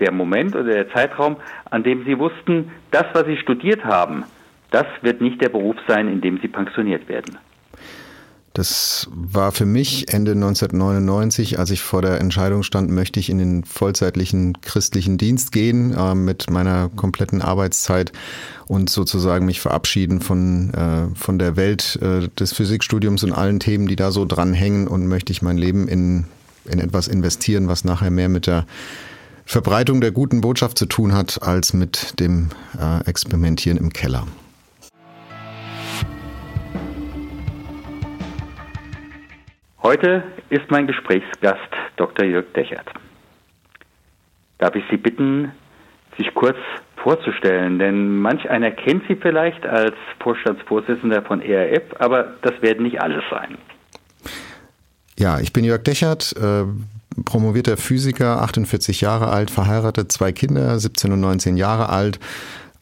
Der Moment oder der Zeitraum, an dem Sie wussten, das, was Sie studiert haben, das wird nicht der Beruf sein, in dem Sie pensioniert werden? Das war für mich Ende 1999, als ich vor der Entscheidung stand, möchte ich in den vollzeitlichen christlichen Dienst gehen äh, mit meiner kompletten Arbeitszeit und sozusagen mich verabschieden von, äh, von der Welt äh, des Physikstudiums und allen Themen, die da so dranhängen und möchte ich mein Leben in, in etwas investieren, was nachher mehr mit der Verbreitung der guten Botschaft zu tun hat, als mit dem äh, Experimentieren im Keller. Heute ist mein Gesprächsgast Dr. Jörg Dechert. Darf ich Sie bitten, sich kurz vorzustellen, denn manch einer kennt Sie vielleicht als Vorstandsvorsitzender von ERF, aber das werden nicht alle sein. Ja, ich bin Jörg Dechert, äh, promovierter Physiker, 48 Jahre alt, verheiratet, zwei Kinder, 17 und 19 Jahre alt.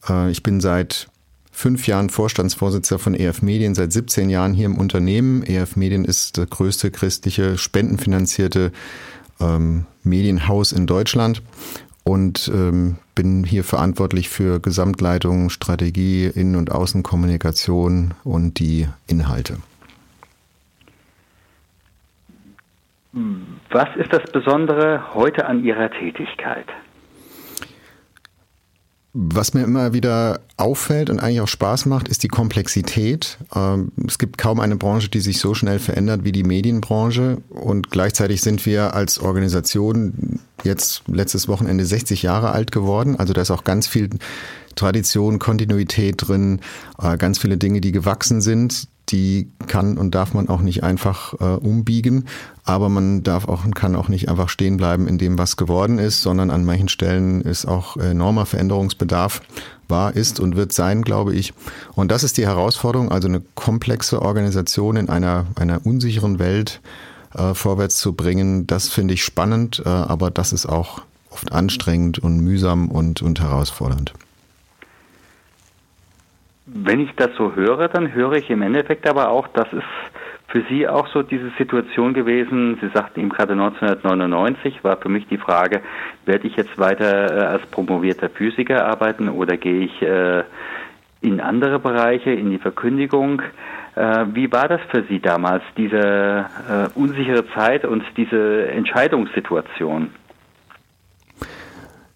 Äh, ich bin seit fünf Jahren Vorstandsvorsitzender von EF Medien, seit 17 Jahren hier im Unternehmen. EF Medien ist das größte christliche, spendenfinanzierte ähm, Medienhaus in Deutschland und ähm, bin hier verantwortlich für Gesamtleitung, Strategie, Innen- und Außenkommunikation und die Inhalte. Was ist das Besondere heute an Ihrer Tätigkeit? Was mir immer wieder auffällt und eigentlich auch Spaß macht, ist die Komplexität. Ähm, es gibt kaum eine Branche, die sich so schnell verändert wie die Medienbranche. Und gleichzeitig sind wir als Organisation jetzt letztes Wochenende 60 Jahre alt geworden. Also da ist auch ganz viel Tradition, Kontinuität drin, äh, ganz viele Dinge, die gewachsen sind, die kann und darf man auch nicht einfach äh, umbiegen, aber man darf auch und kann auch nicht einfach stehen bleiben in dem, was geworden ist, sondern an manchen Stellen ist auch enormer Veränderungsbedarf war, ist und wird sein, glaube ich. Und das ist die Herausforderung, also eine komplexe Organisation in einer, einer unsicheren Welt äh, vorwärts zu bringen. Das finde ich spannend, äh, aber das ist auch oft anstrengend und mühsam und, und herausfordernd. Wenn ich das so höre, dann höre ich im Endeffekt aber auch, das ist für Sie auch so diese Situation gewesen. Sie sagten eben gerade 1999 war für mich die Frage, werde ich jetzt weiter äh, als promovierter Physiker arbeiten oder gehe ich äh, in andere Bereiche, in die Verkündigung? Äh, wie war das für Sie damals, diese unsichere Zeit und diese Entscheidungssituation?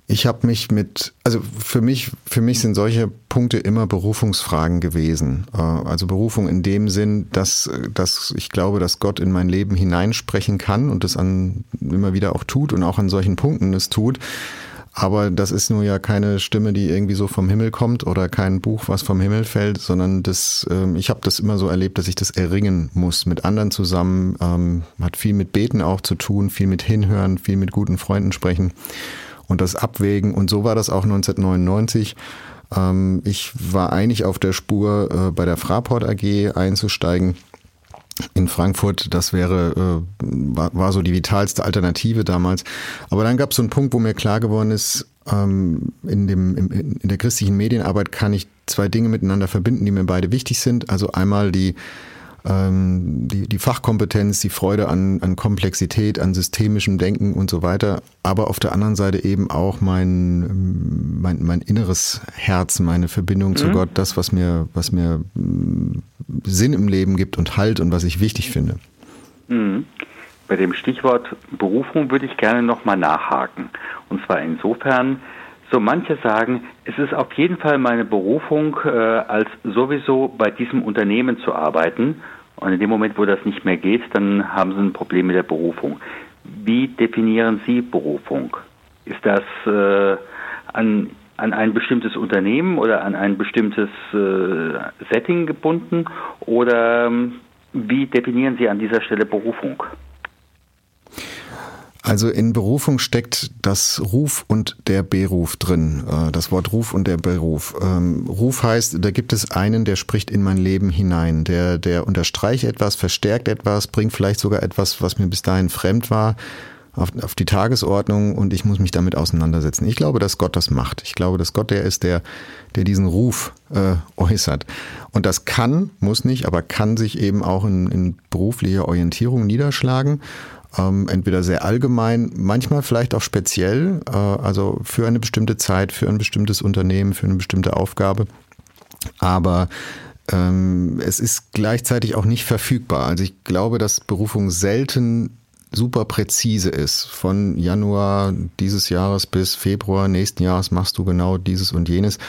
Ich habe mich mit, also für mich, für mich sind solche Punkte immer Berufungsfragen gewesen. Äh, also Berufung in dem Sinn, dass, dass ich glaube, dass Gott in mein Leben hineinsprechen kann und das an, immer wieder auch tut und auch an solchen Punkten es tut. Aber das ist nur ja keine Stimme, die irgendwie so vom Himmel kommt oder kein Buch, was vom Himmel fällt, sondern das, ähm, ich habe das immer so erlebt, dass ich das erringen muss mit anderen zusammen. Ähm, hat viel mit Beten auch zu tun, viel mit Hinhören, viel mit guten Freunden sprechen und das Abwägen. Und so war das auch 1999. Ähm, ich war eigentlich auf der Spur, äh, bei der Fraport AG einzusteigen in Frankfurt, das wäre, äh, war, war, so die vitalste Alternative damals. Aber dann gab es so einen Punkt, wo mir klar geworden ist, ähm, in, dem, in, in der christlichen Medienarbeit kann ich zwei Dinge miteinander verbinden, die mir beide wichtig sind. Also einmal die ähm, die, die Fachkompetenz, die Freude an, an Komplexität, an systemischem Denken und so weiter, aber auf der anderen Seite eben auch mein, mein, mein inneres Herz, meine Verbindung mhm. zu Gott, das, was mir, was mir mm, Sinn im Leben gibt und Halt und was ich wichtig finde. Mhm. Bei dem Stichwort Berufung würde ich gerne nochmal nachhaken. Und zwar insofern, so manche sagen, es ist auf jeden Fall meine Berufung, äh, als sowieso bei diesem Unternehmen zu arbeiten. Und in dem Moment, wo das nicht mehr geht, dann haben sie ein Problem mit der Berufung. Wie definieren Sie Berufung? Ist das äh, an, an ein bestimmtes Unternehmen oder an ein bestimmtes äh, Setting gebunden? Oder ähm, wie definieren Sie an dieser Stelle Berufung? Also in Berufung steckt das Ruf und der Beruf drin. Äh, das Wort Ruf und der Beruf. Ähm, Ruf heißt, da gibt es einen, der spricht in mein Leben hinein. Der, der unterstreicht etwas, verstärkt etwas, bringt vielleicht sogar etwas, was mir bis dahin fremd war, auf, auf die Tagesordnung und ich muss mich damit auseinandersetzen. Ich glaube, dass Gott das macht. Ich glaube, dass Gott der ist, der, der diesen Ruf äh, äußert. Und das kann, muss nicht, aber kann sich eben auch in, in beruflicher Orientierung niederschlagen ähm, entweder sehr allgemein, manchmal vielleicht auch speziell, äh, also für eine bestimmte Zeit, für ein bestimmtes Unternehmen, für eine bestimmte Aufgabe. Aber ähm, es ist gleichzeitig auch nicht verfügbar. Also ich glaube, dass Berufung selten super präzise ist. Von Januar dieses Jahres bis Februar nächsten Jahres machst du genau dieses und jenes.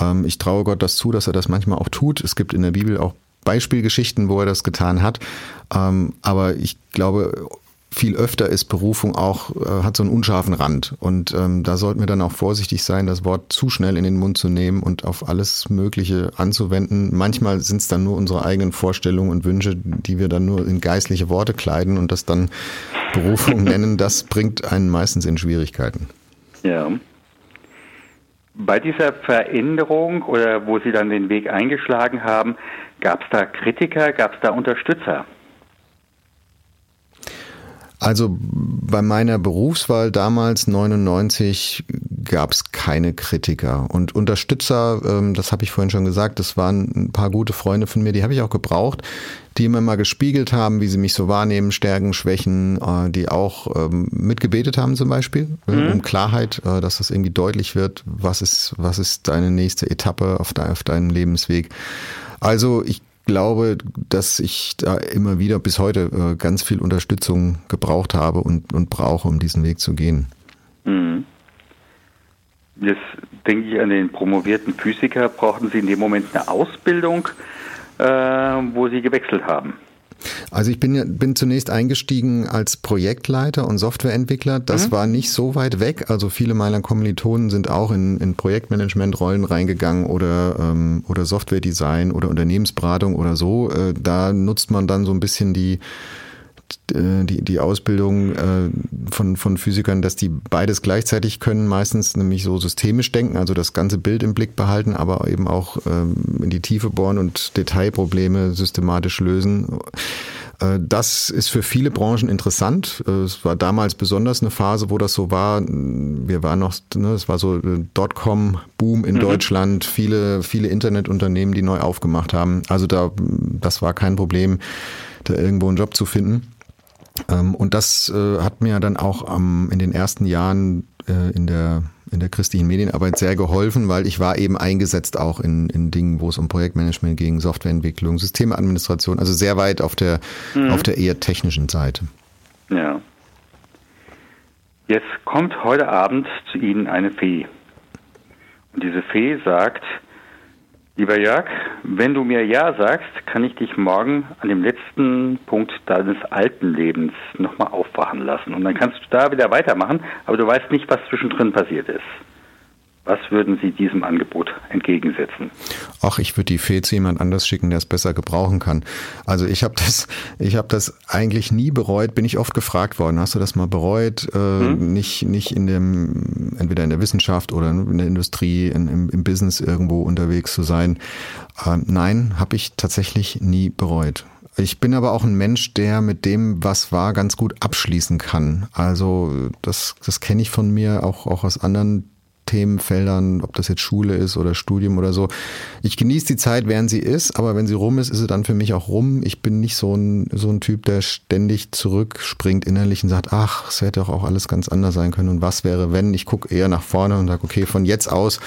Ähm, ich traue Gott das zu, dass er das manchmal auch tut. Es gibt in der Bibel auch Beispielgeschichten, wo er das getan hat. Ähm, aber ich glaube, viel öfter ist Berufung auch, äh, hat so einen unscharfen Rand. Und ähm, da sollten wir dann auch vorsichtig sein, das Wort zu schnell in den Mund zu nehmen und auf alles Mögliche anzuwenden. Manchmal sind es dann nur unsere eigenen Vorstellungen und Wünsche, die wir dann nur in geistliche Worte kleiden und das dann Berufung nennen. Das bringt einen meistens in Schwierigkeiten. Ja. Bei dieser Veränderung oder wo Sie dann den Weg eingeschlagen haben, gab es da Kritiker, gab es da Unterstützer? Also bei meiner Berufswahl damals 99 gab es keine Kritiker und Unterstützer, ähm, das habe ich vorhin schon gesagt, das waren ein paar gute Freunde von mir, die habe ich auch gebraucht, die immer mal gespiegelt haben, wie sie mich so wahrnehmen, Stärken, Schwächen, äh, die auch ähm, mitgebetet haben zum Beispiel, äh, mhm. um Klarheit, äh, dass das irgendwie deutlich wird, was ist, was ist deine nächste Etappe auf, de, auf deinem Lebensweg. Also ich glaube, dass ich da immer wieder bis heute äh, ganz viel Unterstützung gebraucht habe und, und brauche, um diesen Weg zu gehen. Mhm. Jetzt denke ich an den promovierten Physiker. Brauchten Sie in dem Moment eine Ausbildung, äh, wo Sie gewechselt haben? Also ich bin, bin zunächst eingestiegen als Projektleiter und Softwareentwickler. Das mhm. war nicht so weit weg. Also viele meiner Kommilitonen sind auch in, in Projektmanagement-Rollen reingegangen oder, ähm, oder Softwaredesign oder Unternehmensberatung oder so. Äh, da nutzt man dann so ein bisschen die die, die Ausbildung äh, von, von Physikern, dass die beides gleichzeitig können, meistens nämlich so systemisch denken, also das ganze Bild im Blick behalten, aber eben auch ähm, in die Tiefe bohren und Detailprobleme systematisch lösen. Äh, das ist für viele Branchen interessant. Es war damals besonders eine Phase, wo das so war. Wir waren noch, ne, es war so Dotcom-Boom in mhm. Deutschland, viele, viele Internetunternehmen, die neu aufgemacht haben. Also da, das war kein Problem, da irgendwo einen Job zu finden. Ähm, und das äh, hat mir dann auch ähm, in den ersten Jahren äh, in der in der christlichen Medienarbeit sehr geholfen, weil ich war eben eingesetzt auch in, in Dingen, wo es um Projektmanagement ging, Softwareentwicklung, Systemadministration, also sehr weit auf der mhm. auf der eher technischen Seite. Ja. Jetzt kommt heute Abend zu Ihnen eine Fee. Und diese Fee sagt, Lieber Jörg, wenn du mir Ja sagst, kann ich dich morgen an dem letzten Punkt deines alten Lebens nochmal aufwachen lassen. Und dann kannst du da wieder weitermachen, aber du weißt nicht, was zwischendrin passiert ist. Was würden Sie diesem Angebot entgegensetzen? Ach, ich würde die Fee zu jemand anders schicken, der es besser gebrauchen kann. Also ich habe das, ich habe das eigentlich nie bereut. Bin ich oft gefragt worden. Hast du das mal bereut? Äh, hm? Nicht, nicht in dem, entweder in der Wissenschaft oder in der Industrie, in, im, im Business irgendwo unterwegs zu sein. Äh, nein, habe ich tatsächlich nie bereut. Ich bin aber auch ein Mensch, der mit dem, was war, ganz gut abschließen kann. Also das, das kenne ich von mir auch, auch aus anderen Themenfeldern, ob das jetzt Schule ist oder Studium oder so. Ich genieße die Zeit, während sie ist, aber wenn sie rum ist, ist sie dann für mich auch rum. Ich bin nicht so ein, so ein Typ, der ständig zurückspringt innerlich und sagt, ach, es hätte doch auch alles ganz anders sein können und was wäre, wenn. Ich gucke eher nach vorne und sage, okay, von jetzt aus,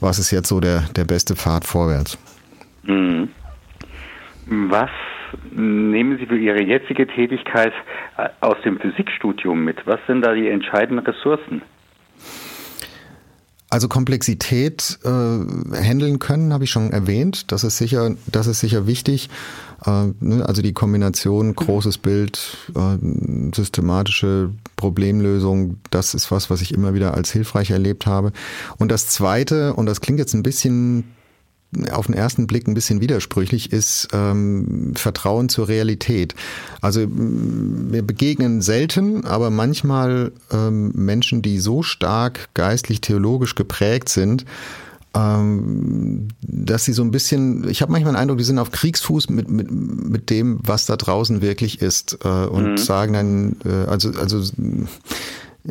was ist jetzt so der, der beste Pfad vorwärts? Mhm. Was nehmen Sie für Ihre jetzige Tätigkeit äh, aus dem Physikstudium mit? Was sind da die entscheidenden Ressourcen? Also Komplexität äh, handeln können, habe ich schon erwähnt. Das ist sicher, das ist sicher wichtig. Äh, ne? Also die Kombination großes Bild, äh, systematische Problemlösung, das ist was, was ich immer wieder als hilfreich erlebt habe. Und das Zweite, und das klingt jetzt ein bisschen auf den ersten Blick ein bisschen widersprüchlich, ist ähm, Vertrauen zur Realität. Also wir begegnen selten, aber manchmal ähm, Menschen, die so stark geistlich, theologisch geprägt sind, ähm, dass sie so ein bisschen, ich habe manchmal den Eindruck, die sind auf Kriegsfuß mit, mit, mit dem, was da draußen wirklich ist äh, und mhm. sagen dann, äh, also, also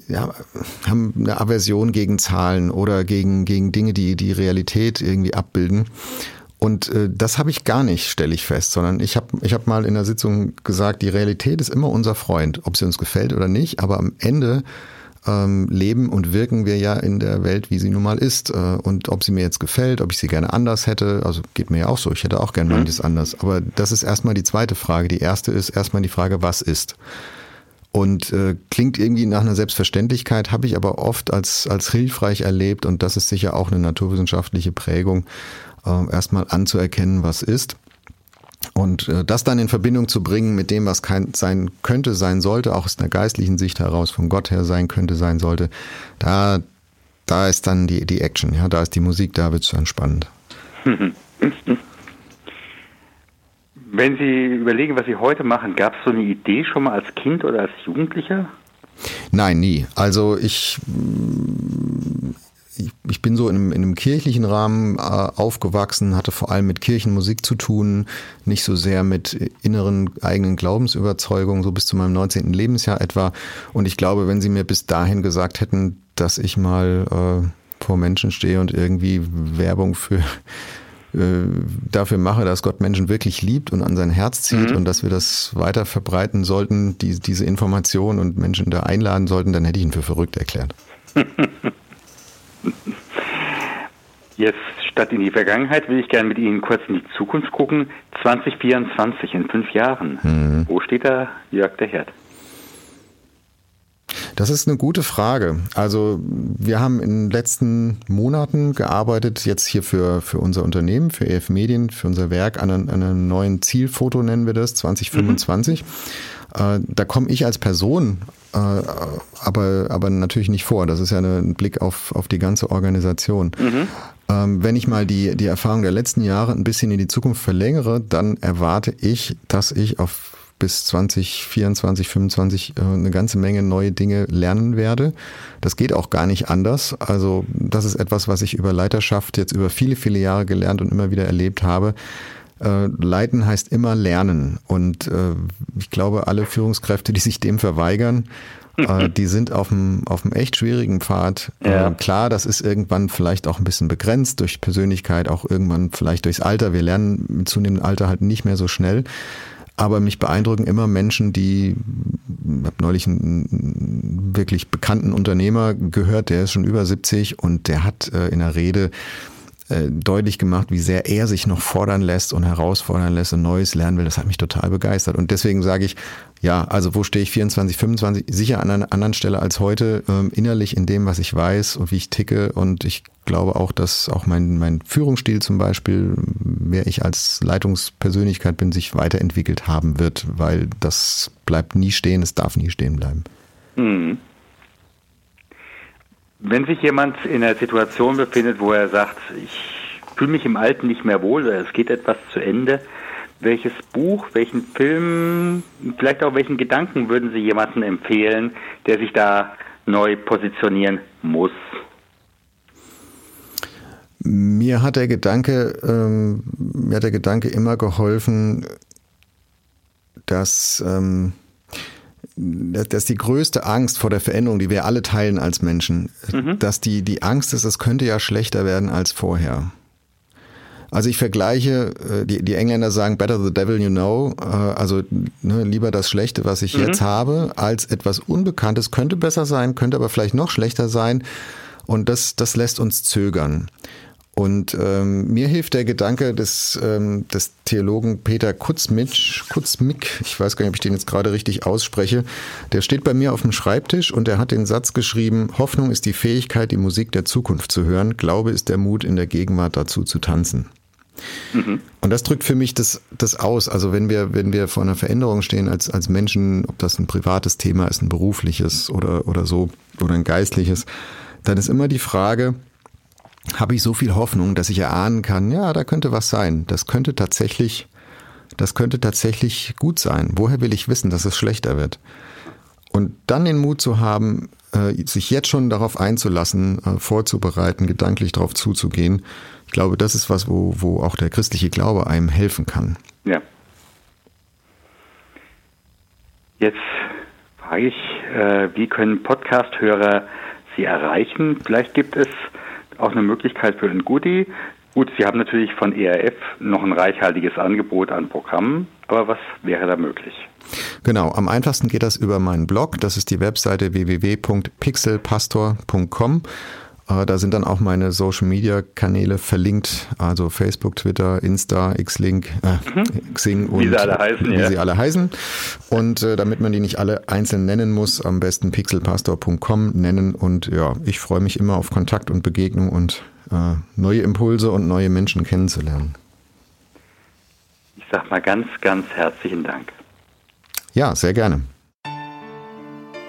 ja, haben eine Aversion gegen Zahlen oder gegen, gegen Dinge, die die Realität irgendwie abbilden. Und äh, das habe ich gar nicht, stelle ich fest, sondern ich habe ich hab mal in der Sitzung gesagt, die Realität ist immer unser Freund, ob sie uns gefällt oder nicht, aber am Ende ähm, leben und wirken wir ja in der Welt, wie sie nun mal ist. Äh, und ob sie mir jetzt gefällt, ob ich sie gerne anders hätte, also geht mir ja auch so, ich hätte auch gerne mhm. manches anders. Aber das ist erstmal die zweite Frage. Die erste ist erstmal die Frage, was ist? Und äh, klingt irgendwie nach einer Selbstverständlichkeit, habe ich aber oft als, als hilfreich erlebt und das ist sicher auch eine naturwissenschaftliche Prägung, äh, erstmal anzuerkennen, was ist. Und äh, das dann in Verbindung zu bringen mit dem, was kein, sein könnte, sein sollte, auch aus einer geistlichen Sicht heraus, von Gott her sein könnte, sein sollte, da, da ist dann die, die Action, ja, da ist die Musik, da wird es dann spannend. Wenn Sie überlegen, was Sie heute machen, gab es so eine Idee schon mal als Kind oder als Jugendlicher? Nein, nie. Also ich, ich, bin so in einem, in einem kirchlichen Rahmen äh, aufgewachsen, hatte vor allem mit Kirchenmusik zu tun, nicht so sehr mit inneren eigenen Glaubensüberzeugungen, so bis zu meinem 19. Lebensjahr etwa. Und ich glaube, wenn Sie mir bis dahin gesagt hätten, dass ich mal äh, vor Menschen stehe und irgendwie Werbung für dafür mache, dass Gott Menschen wirklich liebt und an sein Herz zieht mhm. und dass wir das weiter verbreiten sollten, die, diese Information und Menschen da einladen sollten, dann hätte ich ihn für verrückt erklärt. Jetzt statt in die Vergangenheit will ich gerne mit Ihnen kurz in die Zukunft gucken. 2024, in fünf Jahren. Mhm. Wo steht da Jörg der Herd? Das ist eine gute Frage. Also wir haben in den letzten Monaten gearbeitet, jetzt hier für, für unser Unternehmen, für EF Medien, für unser Werk an, an einem neuen Zielfoto nennen wir das, 2025. Mhm. Äh, da komme ich als Person äh, aber, aber natürlich nicht vor. Das ist ja ein Blick auf, auf die ganze Organisation. Mhm. Ähm, wenn ich mal die, die Erfahrung der letzten Jahre ein bisschen in die Zukunft verlängere, dann erwarte ich, dass ich auf bis 2024, 25 äh, eine ganze Menge neue Dinge lernen werde. Das geht auch gar nicht anders. Also das ist etwas, was ich über Leiterschaft jetzt über viele, viele Jahre gelernt und immer wieder erlebt habe. Äh, leiten heißt immer lernen. Und äh, ich glaube, alle Führungskräfte, die sich dem verweigern, die sind auf einem, auf einem echt schwierigen Pfad. Ja. klar, das ist irgendwann vielleicht auch ein bisschen begrenzt durch Persönlichkeit, auch irgendwann vielleicht durchs Alter. Wir lernen mit zunehmendem Alter halt nicht mehr so schnell. Aber mich beeindrucken immer Menschen, die, ich habe neulich einen wirklich bekannten Unternehmer gehört, der ist schon über 70 und der hat äh, in der Rede äh, deutlich gemacht, wie sehr er sich noch fordern lässt und herausfordern lässt und Neues lernen will. Das hat mich total begeistert. Und deswegen sage ich, ja, also wo stehe ich 24, 25? Sicher an einer anderen Stelle als heute, ähm, innerlich in dem, was ich weiß und wie ich ticke. Und ich glaube auch, dass auch mein, mein Führungsstil zum Beispiel, wer ich als Leitungspersönlichkeit bin, sich weiterentwickelt haben wird, weil das bleibt nie stehen, es darf nie stehen bleiben. Mhm. Wenn sich jemand in einer Situation befindet, wo er sagt, ich fühle mich im Alten nicht mehr wohl oder es geht etwas zu Ende, welches Buch, welchen Film, vielleicht auch welchen Gedanken würden Sie jemandem empfehlen, der sich da neu positionieren muss? Mir hat der Gedanke, ähm, mir hat der Gedanke immer geholfen, dass ähm, dass die größte Angst vor der Veränderung, die wir alle teilen als Menschen, mhm. dass die, die Angst ist, es könnte ja schlechter werden als vorher. Also ich vergleiche, äh, die, die Engländer sagen better the devil you know, äh, also ne, lieber das Schlechte, was ich mhm. jetzt habe, als etwas Unbekanntes, könnte besser sein, könnte aber vielleicht noch schlechter sein. Und das, das lässt uns zögern. Und ähm, mir hilft der Gedanke des, ähm, des Theologen Peter Kutzmitsch, Kutzmick, ich weiß gar nicht, ob ich den jetzt gerade richtig ausspreche, der steht bei mir auf dem Schreibtisch und er hat den Satz geschrieben, Hoffnung ist die Fähigkeit, die Musik der Zukunft zu hören, Glaube ist der Mut, in der Gegenwart dazu zu tanzen. Mhm. Und das drückt für mich das, das aus. Also wenn wir, wenn wir vor einer Veränderung stehen als, als Menschen, ob das ein privates Thema ist, ein berufliches oder, oder so, oder ein geistliches, dann ist immer die Frage, habe ich so viel Hoffnung, dass ich erahnen kann, ja, da könnte was sein. Das könnte tatsächlich, das könnte tatsächlich gut sein. Woher will ich wissen, dass es schlechter wird? Und dann den Mut zu haben, äh, sich jetzt schon darauf einzulassen, äh, vorzubereiten, gedanklich darauf zuzugehen. Ich glaube, das ist was, wo, wo auch der christliche Glaube einem helfen kann. Ja. Jetzt frage ich, äh, wie können Podcast-Hörer Sie erreichen? Vielleicht gibt es auch eine Möglichkeit für ein Goodie. Gut, Sie haben natürlich von ERF noch ein reichhaltiges Angebot an Programmen, aber was wäre da möglich? Genau, am einfachsten geht das über meinen Blog. Das ist die Webseite www.pixelpastor.com. Äh, da sind dann auch meine Social Media Kanäle verlinkt, also Facebook, Twitter, Insta, Xlink, äh, mhm. Xing und wie sie alle heißen. Wie ja. sie alle heißen. Und äh, damit man die nicht alle einzeln nennen muss, am besten pixelpastor.com nennen. Und ja, ich freue mich immer auf Kontakt und Begegnung und äh, neue Impulse und neue Menschen kennenzulernen. Ich sag mal ganz, ganz herzlichen Dank. Ja, sehr gerne.